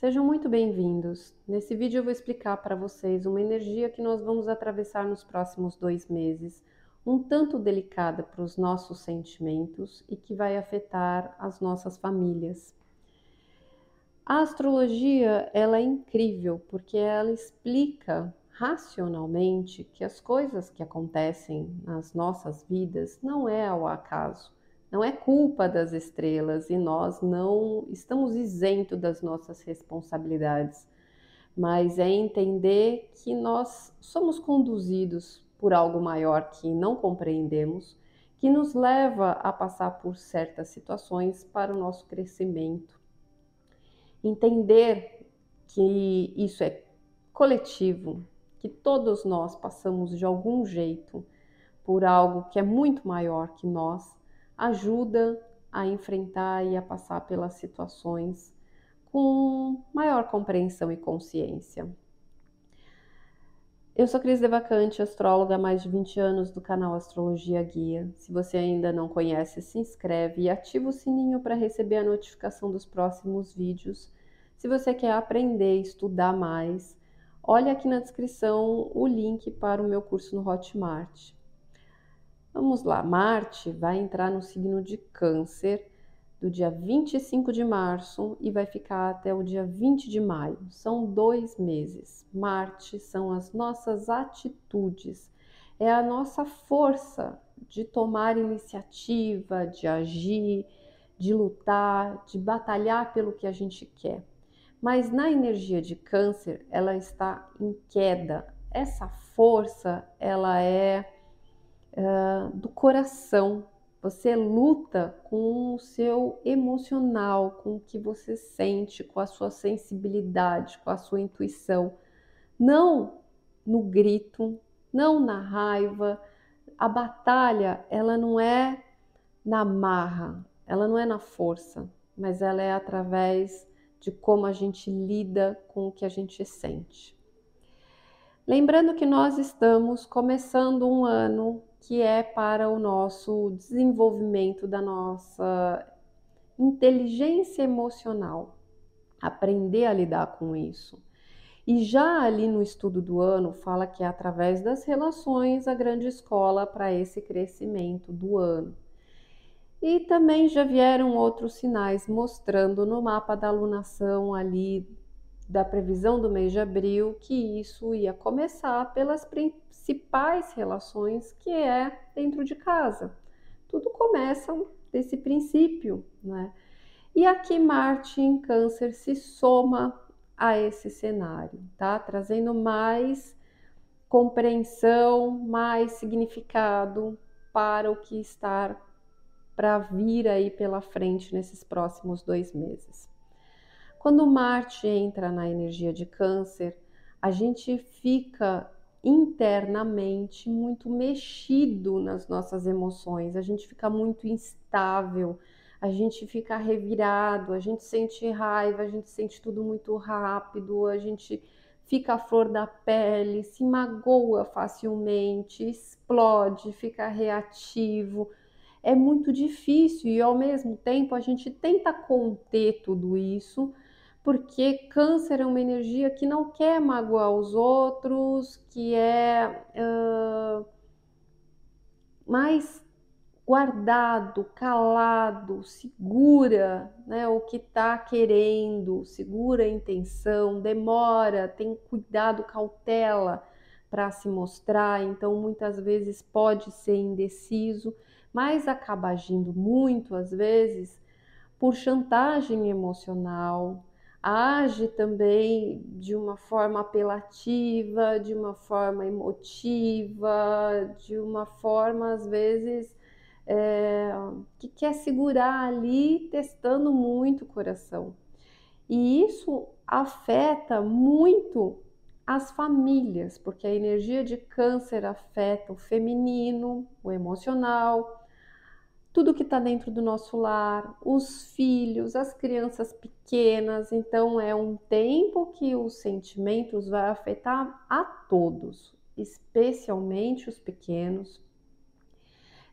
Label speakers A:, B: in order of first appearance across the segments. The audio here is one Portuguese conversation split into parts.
A: Sejam muito bem-vindos. Nesse vídeo eu vou explicar para vocês uma energia que nós vamos atravessar nos próximos dois meses, um tanto delicada para os nossos sentimentos e que vai afetar as nossas famílias. A astrologia ela é incrível porque ela explica racionalmente que as coisas que acontecem nas nossas vidas não é ao acaso não é culpa das estrelas e nós não estamos isentos das nossas responsabilidades, mas é entender que nós somos conduzidos por algo maior que não compreendemos, que nos leva a passar por certas situações para o nosso crescimento. Entender que isso é coletivo, que todos nós passamos de algum jeito por algo que é muito maior que nós ajuda a enfrentar e a passar pelas situações com maior compreensão e consciência. Eu sou Cris Devacante, astróloga há mais de 20 anos do canal Astrologia Guia. Se você ainda não conhece, se inscreve e ativa o sininho para receber a notificação dos próximos vídeos. Se você quer aprender e estudar mais, olha aqui na descrição o link para o meu curso no Hotmart. Vamos lá, Marte vai entrar no signo de Câncer do dia 25 de março e vai ficar até o dia 20 de maio. São dois meses. Marte são as nossas atitudes, é a nossa força de tomar iniciativa, de agir, de lutar, de batalhar pelo que a gente quer. Mas na energia de Câncer, ela está em queda. Essa força, ela é uh, do coração. Você luta com o seu emocional, com o que você sente, com a sua sensibilidade, com a sua intuição. Não no grito, não na raiva. A batalha, ela não é na marra, ela não é na força, mas ela é através de como a gente lida com o que a gente sente. Lembrando que nós estamos começando um ano que é para o nosso desenvolvimento da nossa inteligência emocional, aprender a lidar com isso. E já ali no estudo do ano fala que é através das relações a grande escola para esse crescimento do ano. E também já vieram outros sinais mostrando no mapa da alunação ali da previsão do mês de abril que isso ia começar pelas principais relações que é dentro de casa. Tudo começa desse princípio, né? E aqui Marte em Câncer se soma a esse cenário, tá? Trazendo mais compreensão, mais significado para o que está para vir aí pela frente nesses próximos dois meses. Quando Marte entra na energia de Câncer, a gente fica internamente muito mexido nas nossas emoções, a gente fica muito instável, a gente fica revirado, a gente sente raiva, a gente sente tudo muito rápido, a gente fica à flor da pele, se magoa facilmente, explode, fica reativo. É muito difícil e ao mesmo tempo a gente tenta conter tudo isso porque câncer é uma energia que não quer magoar os outros, que é uh, mais guardado, calado, segura né, o que está querendo, segura a intenção, demora, tem cuidado, cautela para se mostrar, então muitas vezes pode ser indeciso, mas acaba agindo muito às vezes por chantagem emocional, age também de uma forma apelativa, de uma forma emotiva, de uma forma, às vezes, é, que quer segurar ali, testando muito o coração. E isso afeta muito as famílias, porque a energia de câncer afeta o feminino, o emocional, tudo que está dentro do nosso lar, os filhos, as crianças pequenas. Então, é um tempo que os sentimentos vai afetar a todos, especialmente os pequenos,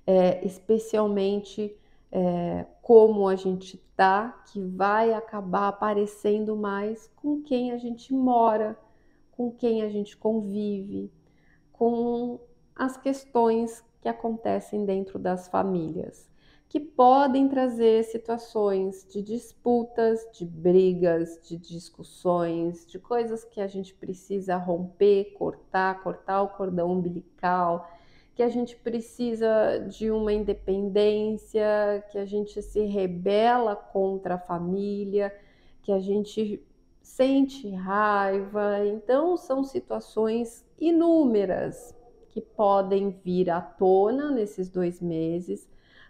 A: é, especialmente é, como a gente tá, que vai acabar aparecendo mais com quem a gente mora, com quem a gente convive, com as questões que acontecem dentro das famílias, que podem trazer situações de disputas, de brigas, de discussões, de coisas que a gente precisa romper, cortar, cortar o cordão umbilical, que a gente precisa de uma independência, que a gente se rebela contra a família, que a gente sente raiva. Então, são situações inúmeras que podem vir à tona nesses dois meses,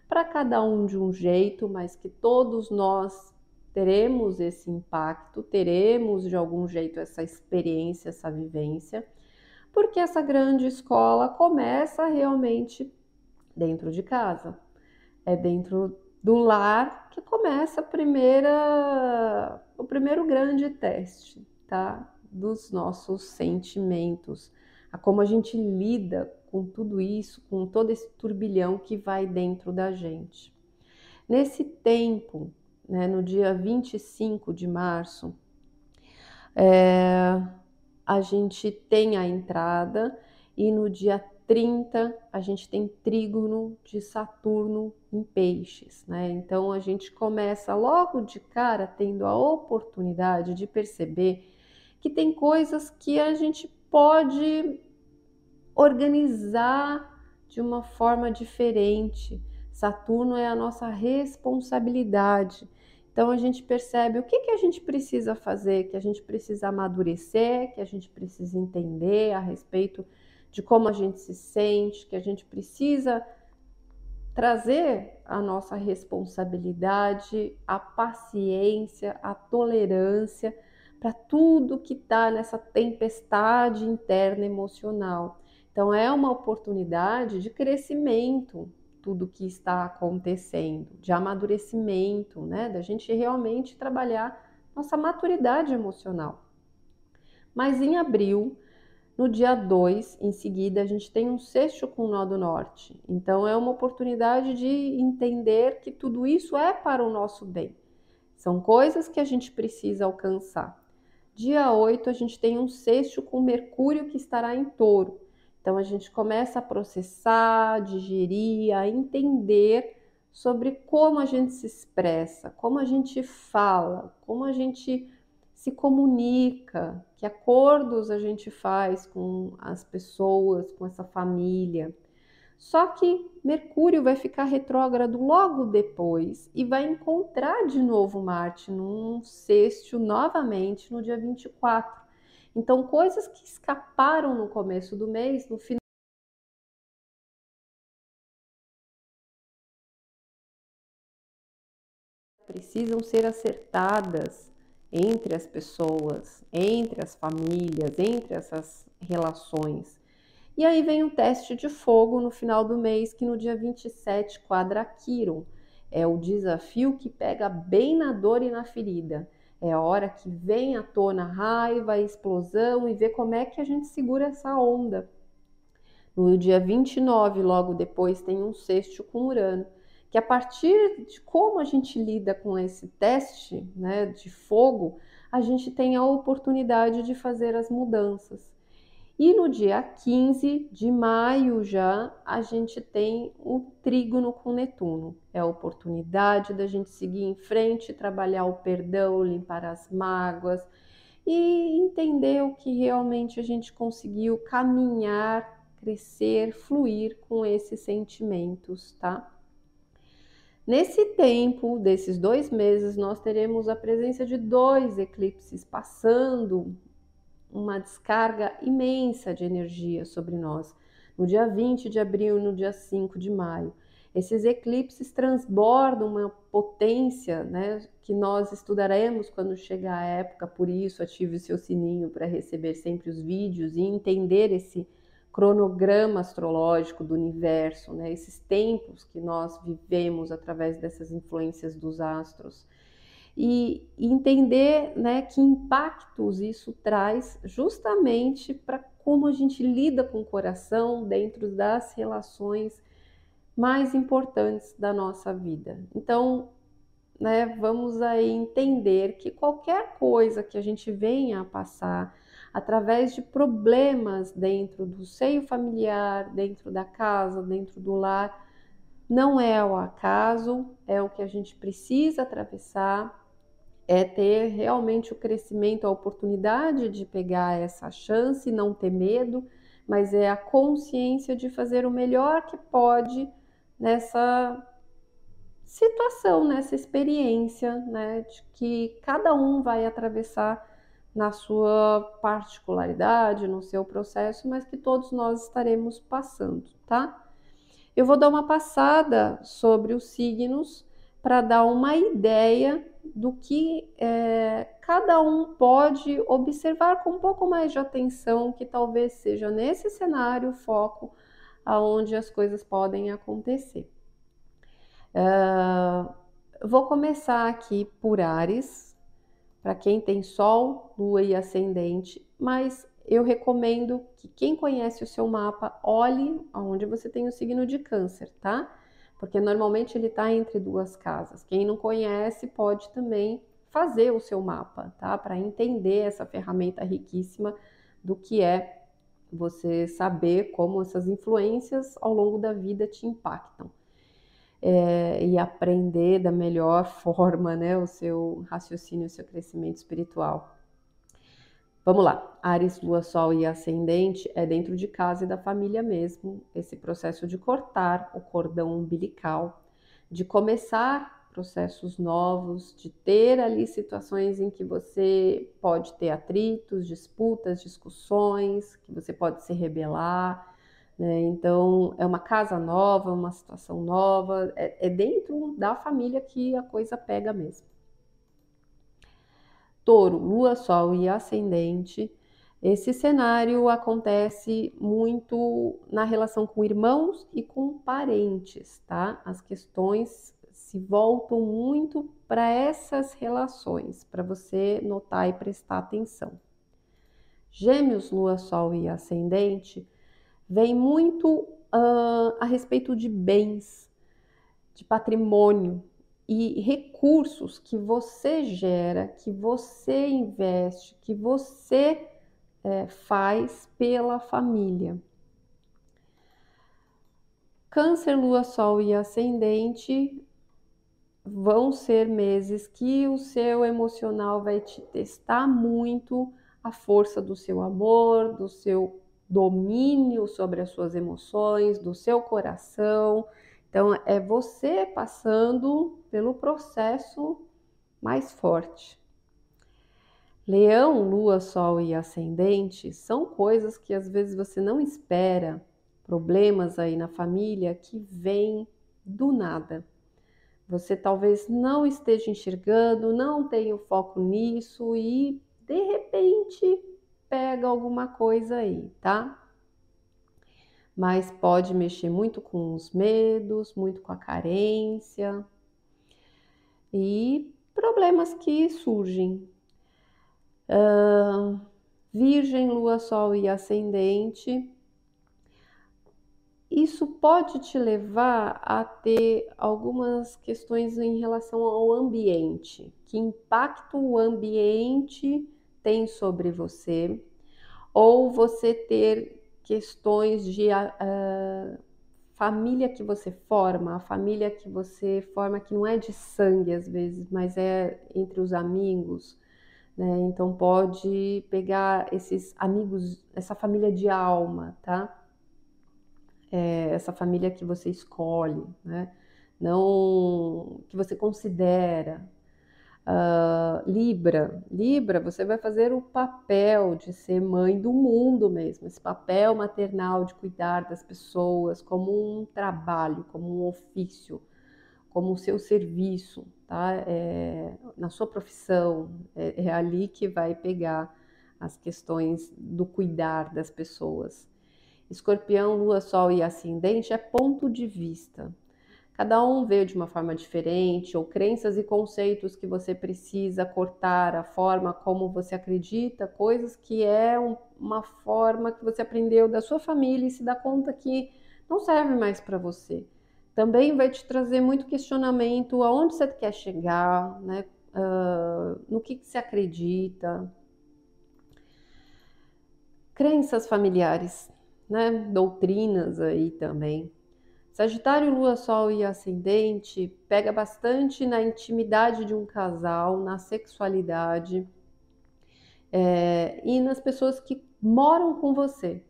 A: para cada um de um jeito, mas que todos nós teremos esse impacto, teremos de algum jeito essa experiência, essa vivência, porque essa grande escola começa realmente dentro de casa, é dentro do lar que começa a primeira, o primeiro grande teste, tá? Dos nossos sentimentos, a como a gente lida com tudo isso, com todo esse turbilhão que vai dentro da gente. Nesse tempo, né, no dia 25 de março, é, a gente tem a entrada e no dia 30 a gente tem trígono de Saturno em peixes, né? Então a gente começa logo de cara tendo a oportunidade de perceber que tem coisas que a gente pode organizar de uma forma diferente. Saturno é a nossa responsabilidade. Então a gente percebe o que, que a gente precisa fazer, que a gente precisa amadurecer, que a gente precisa entender a respeito de como a gente se sente, que a gente precisa trazer a nossa responsabilidade, a paciência, a tolerância para tudo que está nessa tempestade interna emocional. Então, é uma oportunidade de crescimento, tudo que está acontecendo, de amadurecimento, né? Da gente realmente trabalhar nossa maturidade emocional. Mas em abril, no dia 2, em seguida, a gente tem um sexto com o nó do norte. Então, é uma oportunidade de entender que tudo isso é para o nosso bem. São coisas que a gente precisa alcançar. Dia 8, a gente tem um sexto com Mercúrio que estará em touro. Então a gente começa a processar, digerir, a entender sobre como a gente se expressa, como a gente fala, como a gente se comunica, que acordos a gente faz com as pessoas, com essa família. Só que Mercúrio vai ficar retrógrado logo depois e vai encontrar de novo Marte num sexto novamente no dia 24. Então, coisas que escaparam no começo do mês, no final. Precisam ser acertadas entre as pessoas, entre as famílias, entre essas relações. E aí vem um teste de fogo no final do mês, que no dia 27 quadra Quiron. É o desafio que pega bem na dor e na ferida. É a hora que vem à tona a raiva, a explosão e ver como é que a gente segura essa onda. No dia 29, logo depois, tem um sexto com Urano, que a partir de como a gente lida com esse teste né, de fogo, a gente tem a oportunidade de fazer as mudanças. E no dia 15 de maio já a gente tem o trígono com Netuno. É a oportunidade da gente seguir em frente, trabalhar o perdão, limpar as mágoas e entender o que realmente a gente conseguiu caminhar, crescer, fluir com esses sentimentos, tá? Nesse tempo, desses dois meses, nós teremos a presença de dois eclipses passando uma descarga imensa de energia sobre nós. No dia 20 de abril e no dia 5 de maio. Esses eclipses transbordam uma potência né, que nós estudaremos quando chegar a época, por isso ative o seu sininho para receber sempre os vídeos e entender esse cronograma astrológico do universo, né, esses tempos que nós vivemos através dessas influências dos astros e entender né, que impactos isso traz justamente para como a gente lida com o coração dentro das relações mais importantes da nossa vida. Então, né, vamos aí entender que qualquer coisa que a gente venha a passar através de problemas dentro do seio familiar, dentro da casa, dentro do lar, não é o acaso, é o que a gente precisa atravessar, é ter realmente o crescimento, a oportunidade de pegar essa chance, não ter medo, mas é a consciência de fazer o melhor que pode nessa situação, nessa experiência, né, de que cada um vai atravessar na sua particularidade, no seu processo, mas que todos nós estaremos passando, tá? Eu vou dar uma passada sobre os signos para dar uma ideia do que é, cada um pode observar com um pouco mais de atenção, que talvez seja nesse cenário o foco aonde as coisas podem acontecer. Uh, vou começar aqui por Ares, para quem tem Sol, Lua e Ascendente, mas eu recomendo que quem conhece o seu mapa olhe aonde você tem o signo de Câncer, tá? Porque normalmente ele está entre duas casas. Quem não conhece pode também fazer o seu mapa, tá? Para entender essa ferramenta riquíssima do que é você saber como essas influências ao longo da vida te impactam é, e aprender da melhor forma né, o seu raciocínio, o seu crescimento espiritual. Vamos lá, Ares, Lua, Sol e Ascendente é dentro de casa e da família mesmo, esse processo de cortar o cordão umbilical, de começar processos novos, de ter ali situações em que você pode ter atritos, disputas, discussões, que você pode se rebelar, né? Então, é uma casa nova, uma situação nova, é, é dentro da família que a coisa pega mesmo. Touro, Lua, Sol e Ascendente. Esse cenário acontece muito na relação com irmãos e com parentes, tá? As questões se voltam muito para essas relações, para você notar e prestar atenção. Gêmeos, Lua, Sol e Ascendente vem muito uh, a respeito de bens, de patrimônio e recursos que você gera, que você investe, que você é, faz pela família. Câncer, Lua, Sol e Ascendente vão ser meses que o seu emocional vai te testar muito a força do seu amor, do seu domínio sobre as suas emoções, do seu coração. Então, é você passando pelo processo mais forte. Leão, Lua, Sol e Ascendente são coisas que às vezes você não espera, problemas aí na família que vêm do nada. Você talvez não esteja enxergando, não tenha o foco nisso e de repente pega alguma coisa aí, tá? Mas pode mexer muito com os medos, muito com a carência e problemas que surgem. Uh, virgem, Lua, Sol e Ascendente. Isso pode te levar a ter algumas questões em relação ao ambiente. Que impacto o ambiente tem sobre você, ou você ter questões de uh, família que você forma, a família que você forma que não é de sangue às vezes, mas é entre os amigos. Né? Então pode pegar esses amigos, essa família de alma, tá? É, essa família que você escolhe, né? Não que você considera, Uh, Libra, Libra, você vai fazer o papel de ser mãe do mundo mesmo, esse papel maternal de cuidar das pessoas como um trabalho, como um ofício, como o seu serviço, tá? É, na sua profissão, é, é ali que vai pegar as questões do cuidar das pessoas. Escorpião, Lua, Sol e Ascendente é ponto de vista. Cada um vê de uma forma diferente, ou crenças e conceitos que você precisa cortar, a forma como você acredita, coisas que é um, uma forma que você aprendeu da sua família e se dá conta que não serve mais para você. também vai te trazer muito questionamento aonde você quer chegar, né? Uh, no que, que você acredita. Crenças familiares, né? Doutrinas aí também. Sagitário, Lua, Sol e Ascendente pega bastante na intimidade de um casal, na sexualidade é, e nas pessoas que moram com você.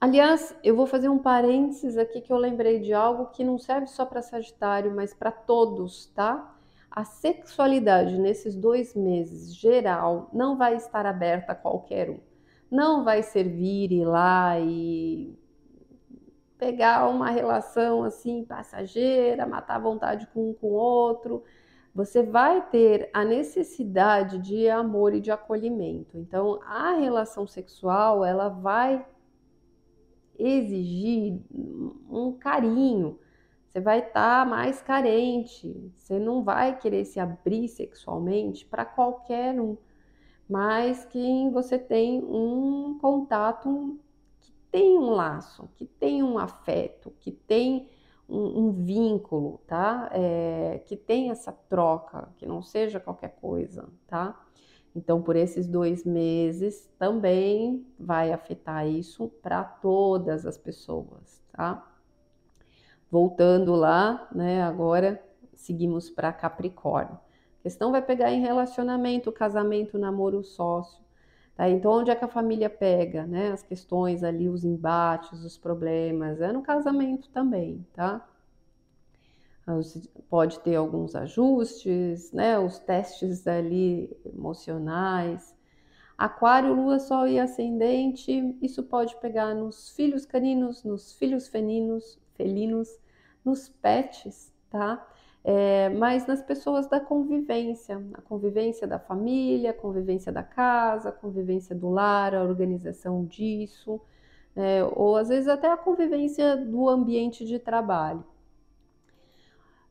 A: Aliás, eu vou fazer um parênteses aqui que eu lembrei de algo que não serve só para Sagitário, mas para todos, tá? A sexualidade nesses dois meses, geral, não vai estar aberta a qualquer um. Não vai servir ir lá e pegar uma relação assim passageira, matar a vontade com um com o outro. Você vai ter a necessidade de amor e de acolhimento. Então, a relação sexual, ela vai exigir um carinho, você vai estar tá mais carente, você não vai querer se abrir sexualmente para qualquer um, mas que você tem um contato tem um laço, que tem um afeto, que tem um, um vínculo, tá? É, que tem essa troca, que não seja qualquer coisa, tá? Então, por esses dois meses, também vai afetar isso para todas as pessoas, tá? Voltando lá, né? Agora seguimos para Capricórnio. A questão vai pegar em relacionamento, casamento, namoro, sócio. Tá? Então, onde é que a família pega, né? As questões ali, os embates, os problemas, é no casamento também, tá? pode ter alguns ajustes, né? Os testes ali emocionais. Aquário, Lua, Sol e Ascendente, isso pode pegar nos filhos caninos, nos filhos felinos, felinos, nos pets, tá? É, mas nas pessoas da convivência, a convivência da família, a convivência da casa, a convivência do lar, a organização disso, é, ou às vezes até a convivência do ambiente de trabalho.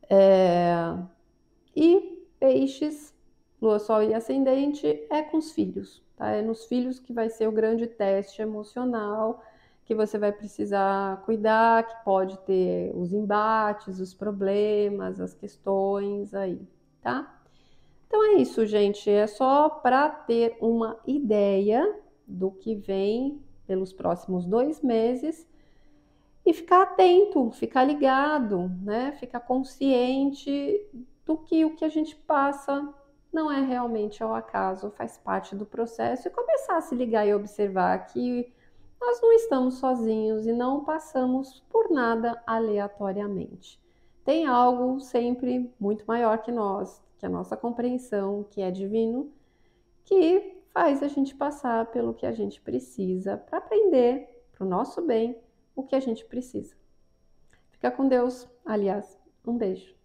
A: É... E peixes, lua, sol e ascendente, é com os filhos, tá? É nos filhos que vai ser o grande teste emocional que você vai precisar cuidar, que pode ter os embates, os problemas, as questões aí, tá? Então é isso, gente. É só para ter uma ideia do que vem pelos próximos dois meses e ficar atento, ficar ligado, né? Ficar consciente do que o que a gente passa não é realmente ao acaso, faz parte do processo e começar a se ligar e observar que nós não estamos sozinhos e não passamos por nada aleatoriamente. Tem algo sempre muito maior que nós, que a nossa compreensão, que é divino, que faz a gente passar pelo que a gente precisa para aprender para o nosso bem o que a gente precisa. Fica com Deus. Aliás, um beijo.